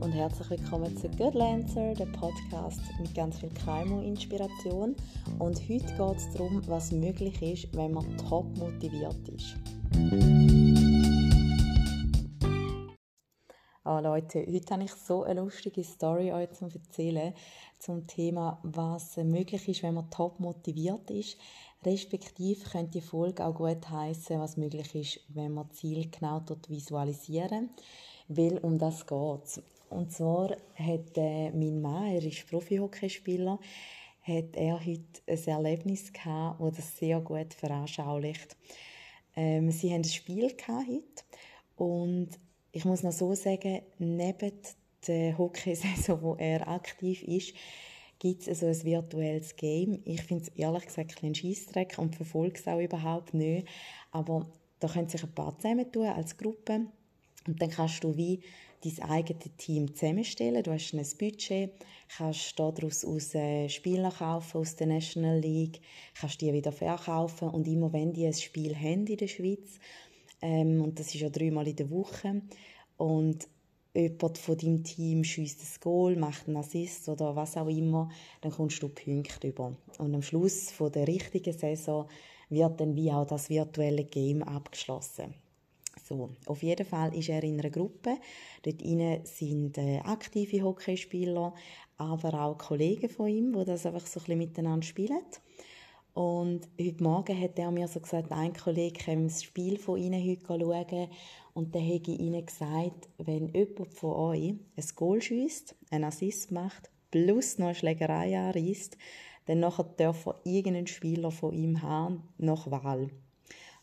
Und herzlich willkommen zu Good Lancer, der Podcast mit ganz viel Kaimo-Inspiration. Und heute geht es darum, was möglich ist, wenn man top motiviert ist. Oh Leute, heute habe ich so eine lustige Story euch zu erzählen zum Thema, was möglich ist, wenn man top motiviert ist. Respektive könnte die Folge auch gut heißen, was möglich ist, wenn man Ziel genau dort visualisieren weil um das geht Und zwar hat äh, mein Mann, er ist Profi-Hockeyspieler, hat er heute ein Erlebnis gehabt, das das sehr gut veranschaulicht. Ähm, sie haben ein Spiel gehabt heute und ich muss noch so sagen, neben der Hockeysaison, wo er aktiv ist, gibt es also ein virtuelles Game. Ich finde es ehrlich gesagt ein Scheissdreck und verfolge es auch überhaupt nicht. Aber da können sich ein paar zusammentun als Gruppe und dann kannst du wie dein eigenes Team zusammenstellen. Du hast ein Budget, kannst daraus aus äh, Spieler kaufen aus der National League, kannst die wieder verkaufen und immer wenn die ein Spiel haben in der Schweiz, ähm, und das ist ja dreimal in der Woche, und jemand von deinem Team schießt ein Goal, macht einen Assist oder was auch immer, dann kommst du Punkte über. Und am Schluss von der richtigen Saison wird dann wie auch das virtuelle Game abgeschlossen. So, auf jeden Fall ist er in einer Gruppe. Dort sind äh, aktive Hockeyspieler, aber auch Kollegen von ihm, die das einfach so ein miteinander spielen. Und heute Morgen hat er mir so gesagt, ein Kollege kann das Spiel von ihnen heute schauen und dann habe ich ihnen gesagt, wenn jemand von euch ein Goal schießt, einen Assist macht, plus noch eine Schlägerei anreißt, dann nachher darf irgendeinen Spieler von ihm haben, nach Wahl.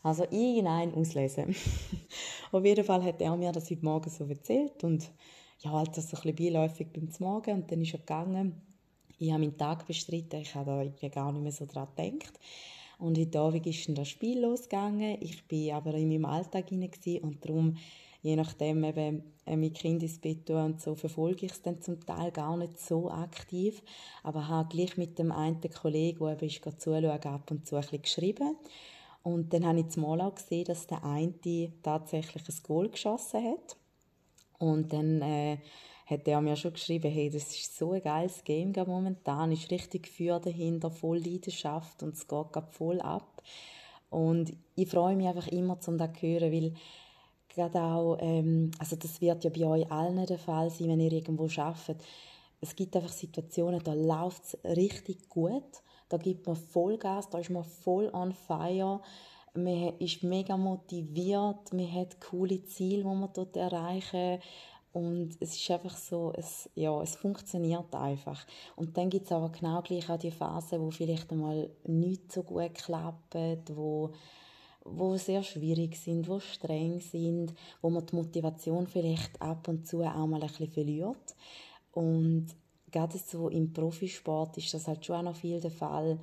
Also irgendeinen auslesen. Auf jeden Fall hat er mir das heute Morgen so erzählt und ja, halt das so ein bisschen beiläufig beim Morgen und dann ist er gegangen. Ich habe meinen Tag bestritten, ich habe da gar nicht mehr so dran gedacht. Und heute Abend ist dann das Spiel losgegangen. Ich war aber in meinem Alltag hinein und darum, je nachdem eben äh, mit Kind ins Bett und so, verfolge ich es dann zum Teil gar nicht so aktiv. Aber habe gleich mit dem einen Kollegen, der eben ist, zuschauen, ab und zu ein bisschen geschrieben. Und dann habe ich zumal auch gesehen, dass der eine tatsächlich ein Goal geschossen hat. Und dann äh, hat er mir schon geschrieben, hey, das ist so ein geiles Game momentan, ist richtig für dahinter, voll Leidenschaft und es geht voll ab. Und ich freue mich einfach immer, um das zu hören, weil gerade auch, ähm, also das wird ja bei euch allen der Fall sein, wenn ihr irgendwo arbeitet. Es gibt einfach Situationen, da läuft es richtig gut da gibt man Vollgas, da ist man voll on fire. Man ist mega motiviert, man hat coole Ziele, die man dort erreichen und es ist einfach so, es, ja, es funktioniert einfach. Und dann gibt es aber genau gleich auch die Phasen, wo vielleicht einmal nicht so gut klappen, wo, wo sehr schwierig sind, wo streng sind, wo man die Motivation vielleicht ab und zu auch mal ein bisschen verliert. Und gerade so im Profisport ist das halt schon auch noch viel der Fall.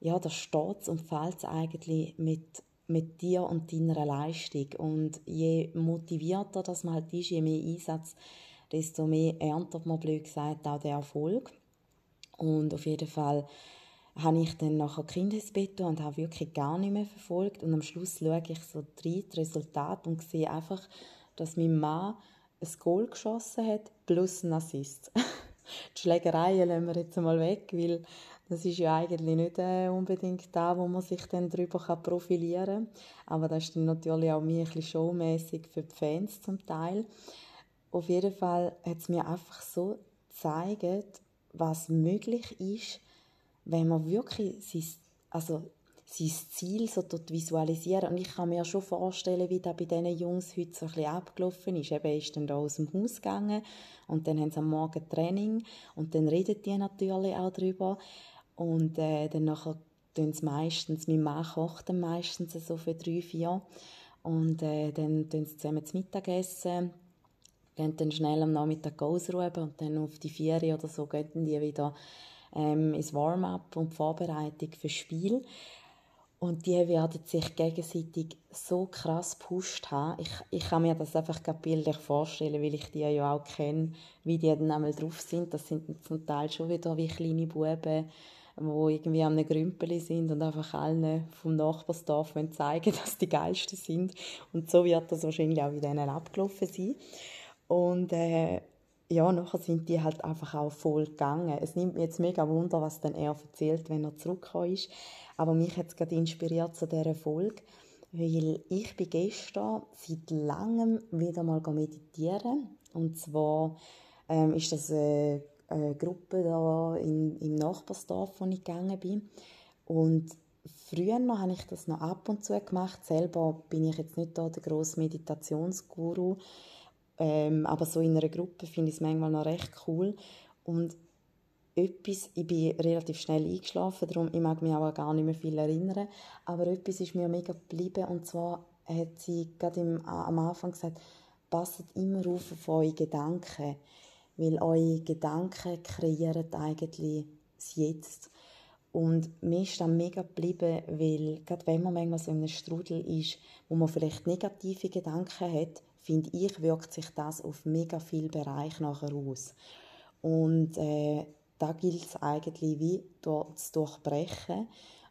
Ja, da steht und fällt eigentlich mit, mit dir und deiner Leistung. Und je motivierter das man halt ist, je mehr Einsatz, desto mehr erntet man, blöd gesagt, auch den Erfolg. Und auf jeden Fall habe ich dann nachher Kindesbett und habe wirklich gar nicht mehr verfolgt. Und am Schluss schaue ich so drei Resultate und sehe einfach, dass mein Mann ein Goal geschossen hat plus ein Assist. die Schlägereien lassen wir jetzt mal weg, weil das ist ja eigentlich nicht äh, unbedingt da, wo man sich dann darüber profilieren kann. Aber das ist dann natürlich auch mir ein bisschen showmässig für die Fans zum Teil. Auf jeden Fall hat es mir einfach so gezeigt, was möglich ist, wenn man wirklich sein, also sein Ziel so visualisieren. Und ich kann mir schon vorstellen, wie das bei diesen Jungs heute so ein bisschen abgelaufen ist. Eben ist dann da aus dem Haus gegangen und dann haben sie am Morgen Training und dann reden die natürlich auch darüber. Und äh, dann nachher tun sie meistens, mein Mann kocht dann meistens so für drei, vier. Und äh, dann tun sie zusammen zu Mittag essen gehen dann schnell am Nachmittag ausruhen und dann auf die vier oder so gehen die wieder ähm, ins Warm-up und die Vorbereitung fürs Spiel. Und die werden sich gegenseitig so krass gepusht haben. Ich, ich kann mir das einfach bildlich vorstellen, weil ich die ja auch kenne, wie die dann einmal drauf sind. Das sind zum Teil schon wieder wie kleine Buben, die irgendwie am Grümpeli sind und einfach allen vom Nachbarsdorf zeigen dass die Geilsten sind. Und so wird das wahrscheinlich auch in denen abgelaufen sein. Und äh, ja, nachher sind die halt einfach auch voll gegangen. Es nimmt mich jetzt mega Wunder, was dann er erzählt, wenn er zurückgekommen ist. Aber mich hat es gerade inspiriert zu dieser Folge, weil ich bin gestern seit langem wieder mal meditieren. Und zwar ähm, ist das eine, eine Gruppe da in, im Nachbarsdorf, wo ich gegangen bin. Und früher habe ich das noch ab und zu gemacht. Selber bin ich jetzt nicht da der grosse Meditationsguru. Ähm, aber so in einer Gruppe finde ich es manchmal noch recht cool. Und etwas, ich bin relativ schnell eingeschlafen, darum ich mag mich auch gar nicht mehr viel erinnern, aber etwas ist mir mega geblieben und zwar hat sie gerade im, am Anfang gesagt, passt immer auf auf eure Gedanken, weil eure Gedanken kreieren eigentlich das Jetzt. Und mir ist das mega geblieben, weil gerade wenn man manchmal so in einem Strudel ist, wo man vielleicht negative Gedanken hat, finde ich, wirkt sich das auf mega viele Bereiche nachher aus. Und äh, da gilt es eigentlich wie dort zu durchbrechen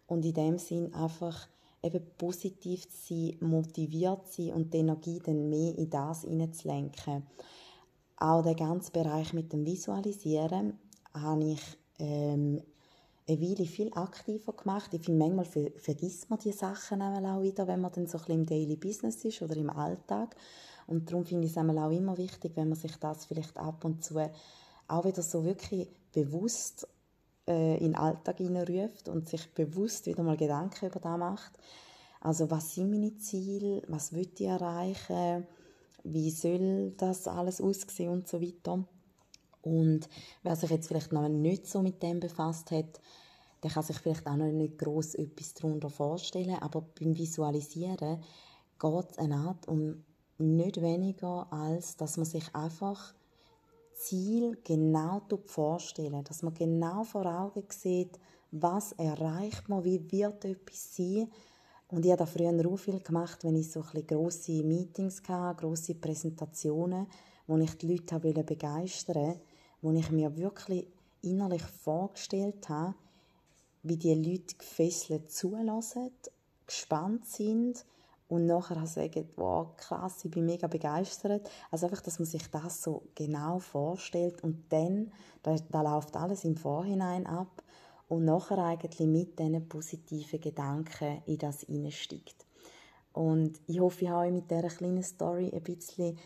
und in dem Sinn einfach eben positiv zu sein, motiviert zu sein und die Energie dann mehr in das hineinzulenken. Auch der ganze Bereich mit dem Visualisieren habe ich ähm, eine Weile viel aktiver gemacht. Ich finde, manchmal vergisst man die Sachen auch wieder, wenn man dann so ein bisschen im Daily Business ist oder im Alltag. Und darum finde ich es auch immer wichtig, wenn man sich das vielleicht ab und zu auch wieder so wirklich bewusst äh, in den Alltag hineinruft und sich bewusst wieder mal Gedanken über das macht. Also was sind meine Ziele, was will ich erreichen, wie soll das alles aussehen und so weiter. Und wer sich jetzt vielleicht noch nicht so mit dem befasst hat, der kann sich vielleicht auch noch nicht groß etwas darunter vorstellen, aber beim Visualisieren geht es eine Art um nicht weniger, als dass man sich einfach Ziel genau vorstellen, dass man genau vor Augen sieht, was erreicht man, wie wird etwas sein. Und ich habe da früher auch viel gemacht, wenn ich so ein Meetings hatte, grosse Präsentationen, wo ich die Leute habe begeistern wollte, wo ich mir wirklich innerlich vorgestellt habe, wie die Leute gefesselt zulassen, gespannt sind und nachher sagen, wow, krass, ich bin mega begeistert. Also einfach, dass man sich das so genau vorstellt und dann, da, da läuft alles im Vorhinein ab und nachher eigentlich mit diesen positiven Gedanken in das hineinsteigt. Und ich hoffe, ich habe euch mit dieser kleinen Story ein bisschen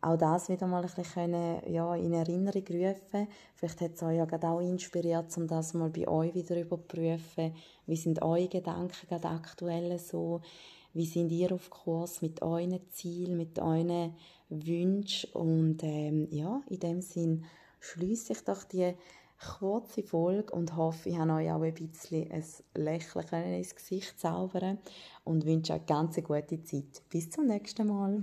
auch das wieder mal ein bisschen ja, in Erinnerung rufen. Vielleicht hat es euch ja gerade auch inspiriert, um das mal bei euch wieder überprüfen. Wie sind eure Gedanken gerade aktuell so? Wie sind ihr auf Kurs mit euren Zielen, mit euren Wünschen und ähm, ja, in dem Sinn schließe ich doch die kurze Folge und hoffe, ich habe euch auch ein bisschen ein Lächeln ins Gesicht zaubern und wünsche euch eine ganz gute Zeit. Bis zum nächsten Mal.